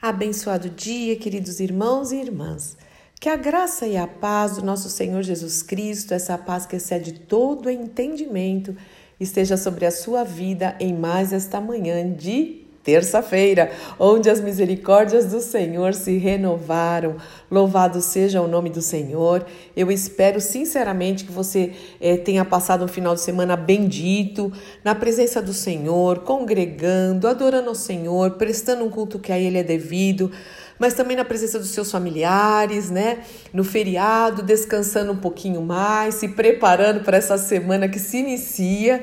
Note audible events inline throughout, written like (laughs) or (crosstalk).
Abençoado dia, queridos irmãos e irmãs. Que a graça e a paz do nosso Senhor Jesus Cristo, essa paz que excede todo entendimento, esteja sobre a sua vida em mais esta manhã de terça-feira, onde as misericórdias do Senhor se renovaram. Louvado seja o nome do Senhor. Eu espero sinceramente que você eh, tenha passado um final de semana bendito, na presença do Senhor, congregando, adorando ao Senhor, prestando um culto que a Ele é devido mas também na presença dos seus familiares, né? No feriado, descansando um pouquinho mais, se preparando para essa semana que se inicia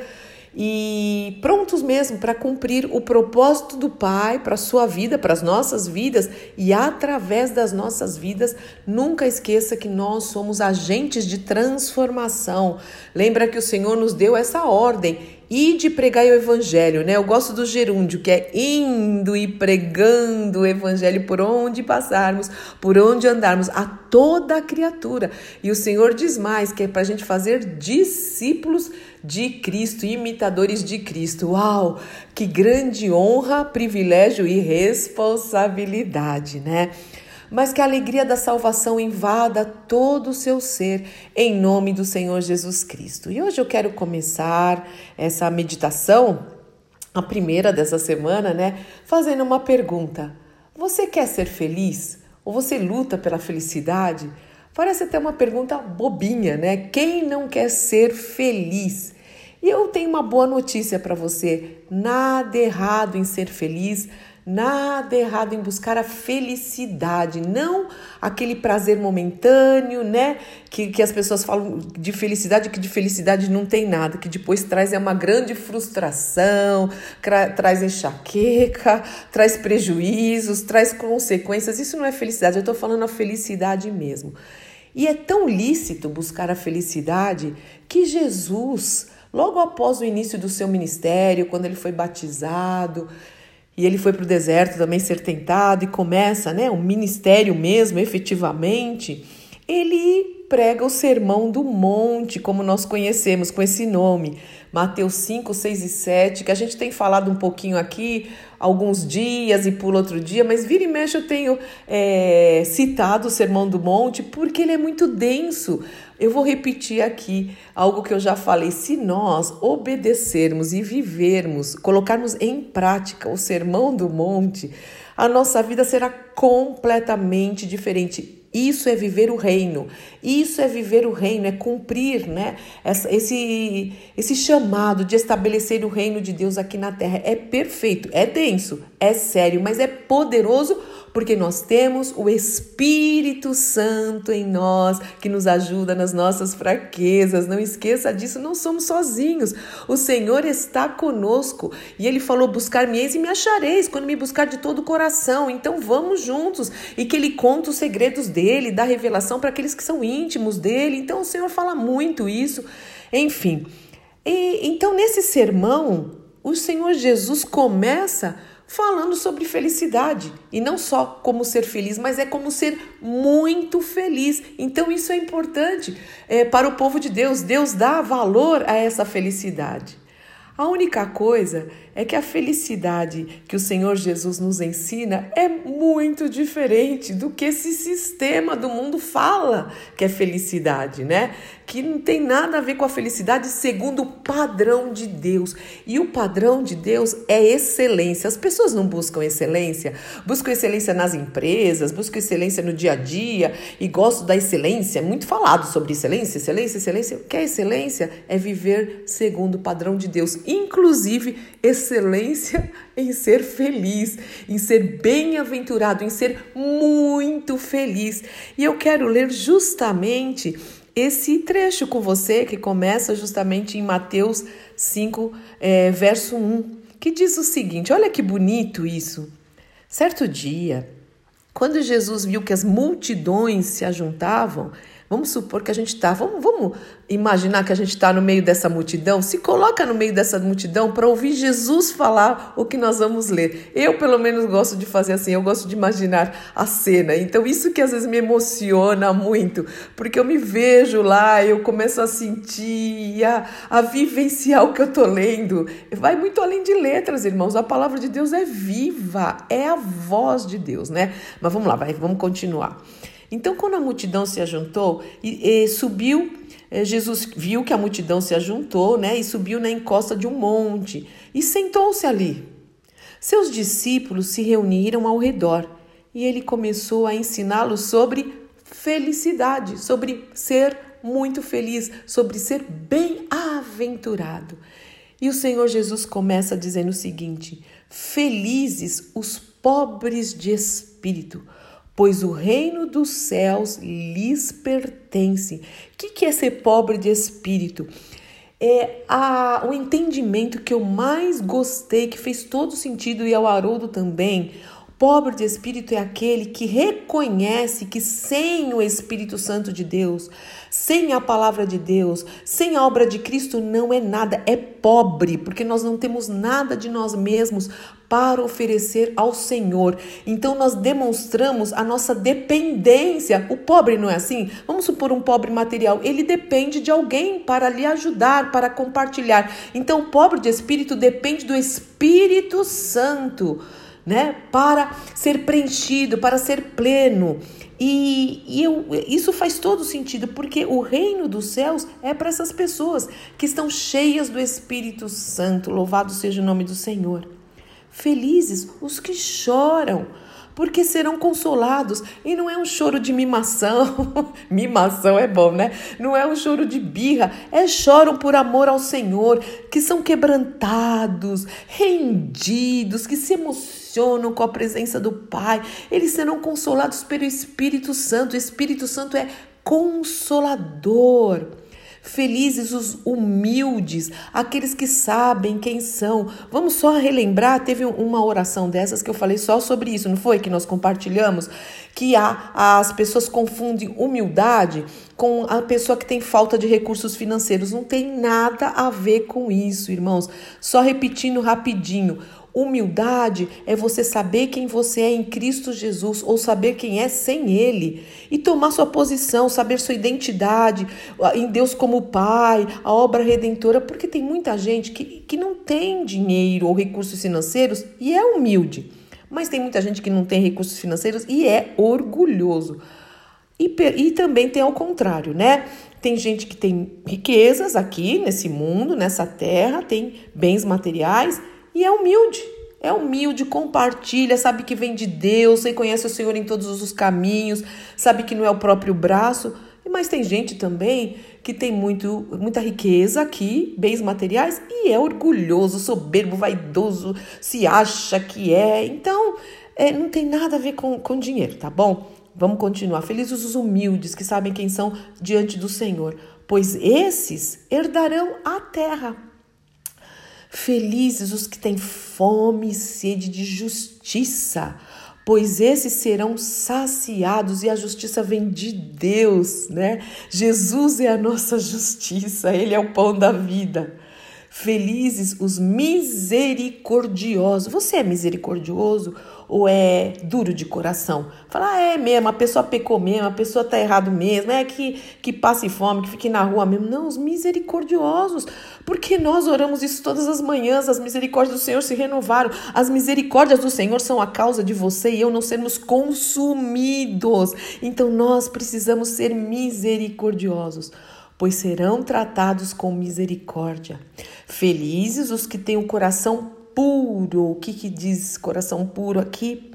e prontos mesmo para cumprir o propósito do Pai para a sua vida, para as nossas vidas e através das nossas vidas. Nunca esqueça que nós somos agentes de transformação. Lembra que o Senhor nos deu essa ordem e de pregar o evangelho, né? Eu gosto do gerúndio, que é indo e pregando o evangelho por onde passarmos, por onde andarmos, a toda a criatura. E o Senhor diz mais, que é para a gente fazer discípulos de Cristo, imitadores de Cristo. Uau! Que grande honra, privilégio e responsabilidade, né? Mas que a alegria da salvação invada todo o seu ser, em nome do Senhor Jesus Cristo. E hoje eu quero começar essa meditação, a primeira dessa semana, né? Fazendo uma pergunta: Você quer ser feliz? Ou você luta pela felicidade? Parece até uma pergunta bobinha, né? Quem não quer ser feliz? E eu tenho uma boa notícia para você: nada errado em ser feliz, nada errado em buscar a felicidade, não aquele prazer momentâneo, né? Que, que as pessoas falam de felicidade, que de felicidade não tem nada, que depois traz é uma grande frustração, traz enxaqueca, traz prejuízos, traz consequências. Isso não é felicidade, eu estou falando a felicidade mesmo. E é tão lícito buscar a felicidade que Jesus Logo após o início do seu ministério, quando ele foi batizado, e ele foi para o deserto também ser tentado e começa, né, um ministério mesmo, efetivamente, ele prega o Sermão do Monte, como nós conhecemos com esse nome, Mateus 5, 6 e 7, que a gente tem falado um pouquinho aqui, alguns dias e pula outro dia, mas vira e mexe eu tenho é, citado o Sermão do Monte porque ele é muito denso. Eu vou repetir aqui algo que eu já falei. Se nós obedecermos e vivermos, colocarmos em prática o sermão do monte, a nossa vida será completamente diferente. Isso é viver o reino. Isso é viver o reino, é cumprir, né? Esse, esse chamado de estabelecer o reino de Deus aqui na terra. É perfeito, é denso, é sério, mas é poderoso porque nós temos o Espírito Santo em nós que nos ajuda nas nossas fraquezas. Não esqueça disso, não somos sozinhos. O Senhor está conosco e ele falou: Buscar-me-eis e me achareis quando me buscar de todo o coração. Então vamos juntos e que ele conta os segredos dele, dá revelação para aqueles que são íntimos dele. Então o Senhor fala muito isso. Enfim, e, então nesse sermão, o Senhor Jesus começa falando sobre felicidade. E não só como ser feliz, mas é como ser muito feliz. Então, isso é importante é, para o povo de Deus. Deus dá valor a essa felicidade. A única coisa é que a felicidade que o Senhor Jesus nos ensina é muito diferente do que esse sistema do mundo fala que é felicidade, né? Que não tem nada a ver com a felicidade segundo o padrão de Deus. E o padrão de Deus é excelência. As pessoas não buscam excelência, buscam excelência nas empresas, buscam excelência no dia a dia e gostam da excelência. Muito falado sobre excelência, excelência, excelência. O que é excelência? É viver segundo o padrão de Deus inclusive excelência em ser feliz, em ser bem-aventurado, em ser muito feliz. E eu quero ler justamente esse trecho com você que começa justamente em Mateus 5, é, verso 1, que diz o seguinte: olha que bonito isso. Certo dia, quando Jesus viu que as multidões se ajuntavam, Vamos supor que a gente está, vamos, vamos imaginar que a gente está no meio dessa multidão. Se coloca no meio dessa multidão para ouvir Jesus falar o que nós vamos ler. Eu, pelo menos, gosto de fazer assim, eu gosto de imaginar a cena. Então, isso que às vezes me emociona muito, porque eu me vejo lá, eu começo a sentir, a, a vivenciar o que eu estou lendo. Vai muito além de letras, irmãos. A palavra de Deus é viva, é a voz de Deus, né? Mas vamos lá, vai, vamos continuar. Então, quando a multidão se ajuntou e, e subiu, eh, Jesus viu que a multidão se ajuntou, né? E subiu na encosta de um monte e sentou-se ali. Seus discípulos se reuniram ao redor e ele começou a ensiná-los sobre felicidade, sobre ser muito feliz, sobre ser bem-aventurado. E o Senhor Jesus começa dizendo o seguinte: Felizes os pobres de espírito, pois o reino dos céus lhes pertence. O que, é ser pobre de espírito? É a, o entendimento que eu mais gostei, que fez todo sentido, e ao Haroldo também. Pobre de espírito é aquele que reconhece que sem o Espírito Santo de Deus, sem a palavra de Deus, sem a obra de Cristo não é nada, é pobre, porque nós não temos nada de nós mesmos para oferecer ao Senhor. Então nós demonstramos a nossa dependência. O pobre não é assim? Vamos supor um pobre material, ele depende de alguém para lhe ajudar, para compartilhar. Então o pobre de espírito depende do Espírito Santo né? Para ser preenchido, para ser pleno. E, e eu, isso faz todo sentido, porque o reino dos céus é para essas pessoas que estão cheias do Espírito Santo. Louvado seja o nome do Senhor. Felizes os que choram, porque serão consolados. E não é um choro de mimação, (laughs) mimação é bom, né? Não é um choro de birra, é choram por amor ao Senhor, que são quebrantados, rendidos, que se emocionam com a presença do Pai. Eles serão consolados pelo Espírito Santo. O Espírito Santo é consolador. Felizes os humildes, aqueles que sabem quem são. Vamos só relembrar, teve uma oração dessas que eu falei só sobre isso, não foi? Que nós compartilhamos, que as pessoas confundem humildade com a pessoa que tem falta de recursos financeiros. Não tem nada a ver com isso, irmãos. Só repetindo rapidinho. Humildade é você saber quem você é em Cristo Jesus ou saber quem é sem Ele e tomar sua posição, saber sua identidade em Deus como Pai, a obra redentora, porque tem muita gente que, que não tem dinheiro ou recursos financeiros e é humilde, mas tem muita gente que não tem recursos financeiros e é orgulhoso. E, e também tem ao contrário, né? Tem gente que tem riquezas aqui nesse mundo, nessa terra, tem bens materiais e é humilde. É humilde, compartilha, sabe que vem de Deus, reconhece o Senhor em todos os caminhos, sabe que não é o próprio braço. Mas tem gente também que tem muito, muita riqueza aqui, bens materiais, e é orgulhoso, soberbo, vaidoso, se acha que é. Então, é, não tem nada a ver com, com dinheiro, tá bom? Vamos continuar. Felizes os humildes que sabem quem são diante do Senhor, pois esses herdarão a terra. Felizes os que têm fome e sede de justiça, pois esses serão saciados e a justiça vem de Deus, né? Jesus é a nossa justiça, ele é o pão da vida. Felizes os misericordiosos. Você é misericordioso ou é duro de coração? Fala, ah, é mesmo, a pessoa pecou mesmo, a pessoa tá errado mesmo, é que, que passe fome, que fique na rua mesmo. Não, os misericordiosos. Porque nós oramos isso todas as manhãs, as misericórdias do Senhor se renovaram. As misericórdias do Senhor são a causa de você e eu não sermos consumidos. Então nós precisamos ser misericordiosos pois serão tratados com misericórdia. Felizes os que têm o coração puro. O que, que diz coração puro aqui?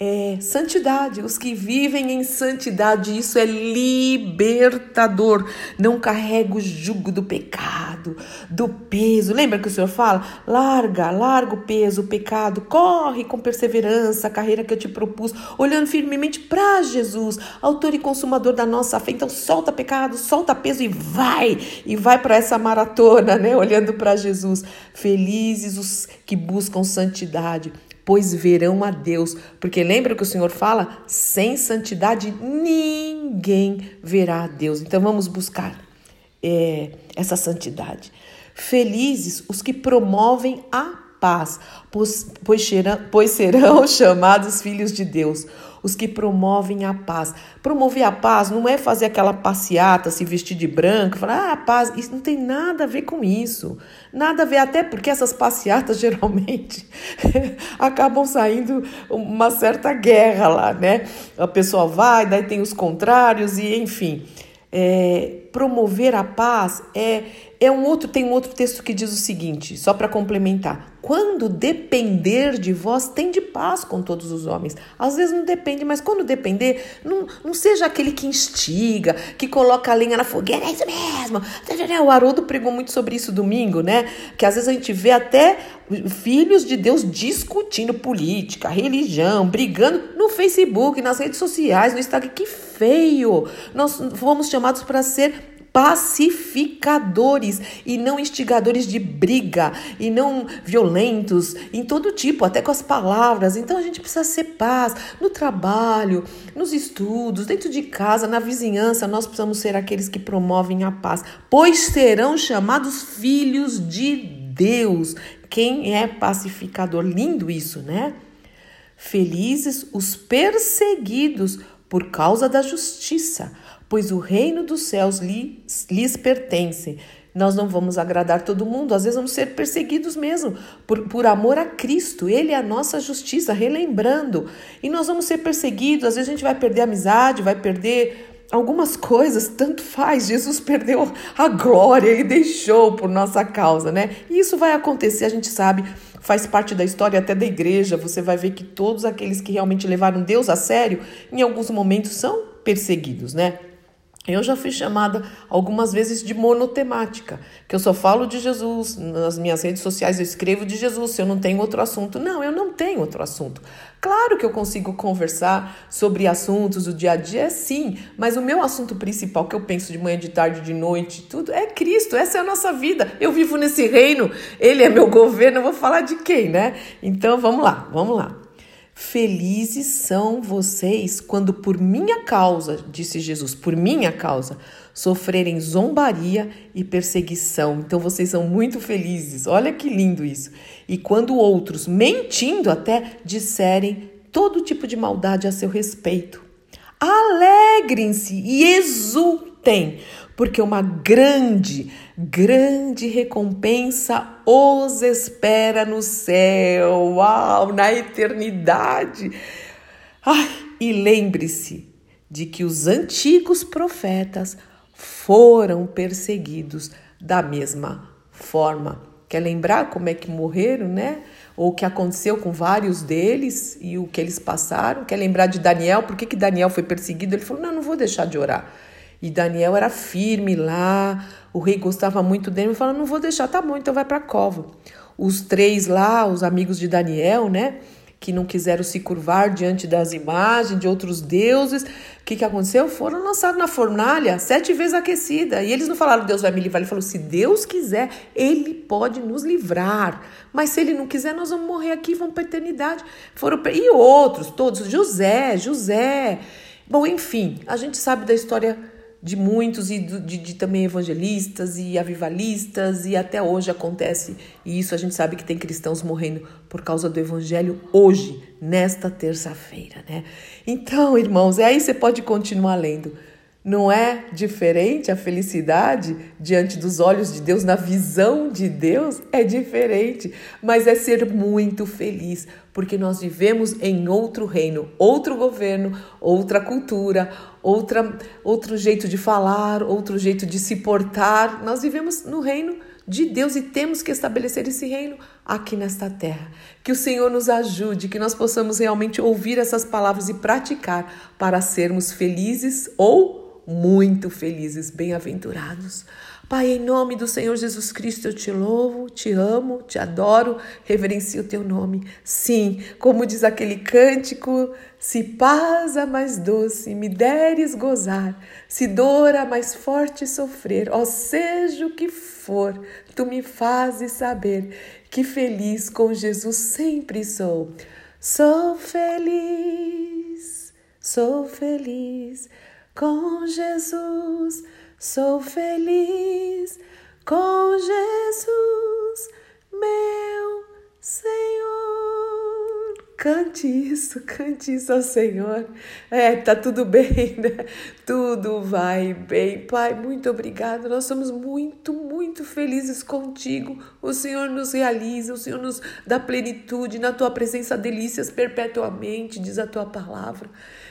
É santidade. Os que vivem em santidade, isso é libertador. Não carrega o jugo do pecado, do peso. Lembra que o Senhor fala? Larga, larga o peso, o pecado, corre com perseverança a carreira que eu te propus, olhando firmemente para Jesus, autor e consumador da nossa fé. Então solta pecado, solta peso e vai, e vai para essa maratona, né? Olhando para Jesus. Felizes os que buscam santidade pois verão a Deus. Porque lembra que o Senhor fala: sem santidade ninguém verá a Deus. Então vamos buscar é, essa santidade. Felizes os que promovem a paz, pois, pois, serão, pois serão (laughs) chamados filhos de Deus os que promovem a paz. Promover a paz não é fazer aquela passeata, se vestir de branco, falar, ah, paz, isso não tem nada a ver com isso. Nada a ver, até porque essas passeatas (laughs) geralmente (laughs) acabam saindo uma certa guerra lá, né? A pessoa vai, daí tem os contrários e enfim. É, promover a paz é é um outro, tem um outro texto que diz o seguinte, só para complementar. Quando depender de vós, tem de paz com todos os homens. Às vezes não depende, mas quando depender, não, não seja aquele que instiga, que coloca a lenha na fogueira, é isso mesmo. O Haroldo pregou muito sobre isso domingo, né? Que às vezes a gente vê até filhos de Deus discutindo política, religião, brigando no Facebook, nas redes sociais, no Instagram. Que feio! Nós fomos chamados para ser pacificadores e não instigadores de briga e não violentos em todo tipo, até com as palavras. Então a gente precisa ser paz no trabalho, nos estudos, dentro de casa, na vizinhança. Nós precisamos ser aqueles que promovem a paz, pois serão chamados filhos de Deus. Quem é pacificador? Lindo isso, né? Felizes os perseguidos por causa da justiça pois o reino dos céus lhes, lhes pertence. Nós não vamos agradar todo mundo, às vezes vamos ser perseguidos mesmo, por, por amor a Cristo, Ele é a nossa justiça, relembrando. E nós vamos ser perseguidos, às vezes a gente vai perder amizade, vai perder algumas coisas, tanto faz. Jesus perdeu a glória, ele deixou por nossa causa, né? E isso vai acontecer, a gente sabe, faz parte da história até da igreja. Você vai ver que todos aqueles que realmente levaram Deus a sério, em alguns momentos são perseguidos, né? Eu já fui chamada algumas vezes de monotemática, que eu só falo de Jesus, nas minhas redes sociais eu escrevo de Jesus, se eu não tenho outro assunto. Não, eu não tenho outro assunto. Claro que eu consigo conversar sobre assuntos do dia a dia, sim, mas o meu assunto principal que eu penso de manhã, de tarde, de noite, tudo é Cristo, essa é a nossa vida. Eu vivo nesse reino, ele é meu governo, eu vou falar de quem, né? Então vamos lá, vamos lá. Felizes são vocês quando por minha causa, disse Jesus, por minha causa, sofrerem zombaria e perseguição. Então vocês são muito felizes. Olha que lindo isso. E quando outros, mentindo até, disserem todo tipo de maldade a seu respeito. Alegrem-se e exultem, porque uma grande, grande recompensa os espera no céu, uau, na eternidade. Ai, e lembre-se de que os antigos profetas foram perseguidos da mesma forma. Quer lembrar como é que morreram, né? Ou o que aconteceu com vários deles e o que eles passaram? Quer lembrar de Daniel? Por que, que Daniel foi perseguido? Ele falou: Não, não vou deixar de orar. E Daniel era firme lá, o rei gostava muito dele, falou: Não vou deixar, tá bom, então vai para a cova. Os três lá, os amigos de Daniel, né? Que não quiseram se curvar diante das imagens de outros deuses, o que, que aconteceu? Foram lançados na fornalha, sete vezes aquecida. E eles não falaram, Deus vai me livrar. Ele falou: se Deus quiser, Ele pode nos livrar. Mas se Ele não quiser, nós vamos morrer aqui, vamos para a eternidade. Foram, e outros, todos, José, José. Bom, enfim, a gente sabe da história de muitos e de, de, também evangelistas e avivalistas e até hoje acontece e isso a gente sabe que tem cristãos morrendo por causa do evangelho hoje nesta terça-feira, né? Então, irmãos, aí você pode continuar lendo. Não é diferente a felicidade diante dos olhos de Deus, na visão de Deus? É diferente, mas é ser muito feliz, porque nós vivemos em outro reino, outro governo, outra cultura, outra, outro jeito de falar, outro jeito de se portar. Nós vivemos no reino de Deus e temos que estabelecer esse reino aqui nesta terra. Que o Senhor nos ajude, que nós possamos realmente ouvir essas palavras e praticar para sermos felizes ou muito felizes, bem-aventurados. Pai, em nome do Senhor Jesus Cristo, eu te louvo, te amo, te adoro, reverencio o teu nome. Sim, como diz aquele cântico, se paz a mais doce me deres gozar, se dor a mais forte sofrer, ó seja o que for, tu me fazes saber que feliz com Jesus sempre sou. Sou feliz, sou feliz com Jesus, sou feliz com Jesus, meu Senhor. Cante isso, cante isso ao Senhor. É, tá tudo bem, (laughs) né? Tudo vai bem. Pai, muito obrigado. Nós somos muito, muito felizes contigo. O Senhor nos realiza, o Senhor nos dá plenitude. Na tua presença, delícias perpetuamente, diz a tua palavra.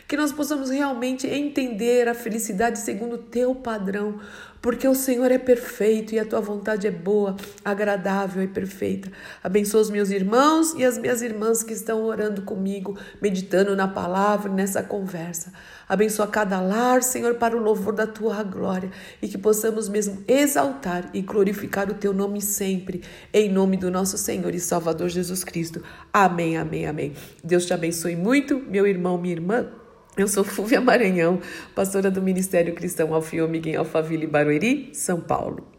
Que nós possamos realmente entender a felicidade segundo o teu padrão, porque o Senhor é perfeito e a tua vontade é boa, agradável e perfeita. Abençoa os meus irmãos e as minhas irmãs que estão orando comigo, meditando na palavra, nessa conversa. Abençoa cada lar, Senhor, para o louvor da tua glória e que possamos mesmo exaltar e glorificar o teu nome sempre, em nome do nosso Senhor e Salvador Jesus Cristo. Amém, amém, amém. Deus te abençoe muito, meu irmão, minha irmã. Eu sou Fúvia Maranhão, pastora do Ministério Cristão Alfio Miguel Alphaville Barueri, São Paulo.